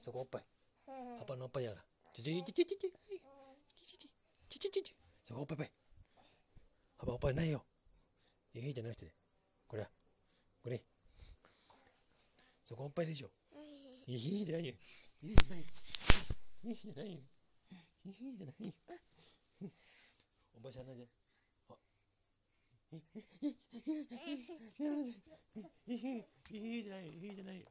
そこおっぱい。パパのおっぱいやら。ちちちちちち。ちちちち。そこおっぱい。パパおっぱいないよ。いいじゃない人で。これ。これ。そこおっぱいでしょ。いいじゃないよ。いいじゃないよ。いいじゃないよ。いいじゃ。おばさんなんじゃ。いいじゃないよ。いいじゃないよ。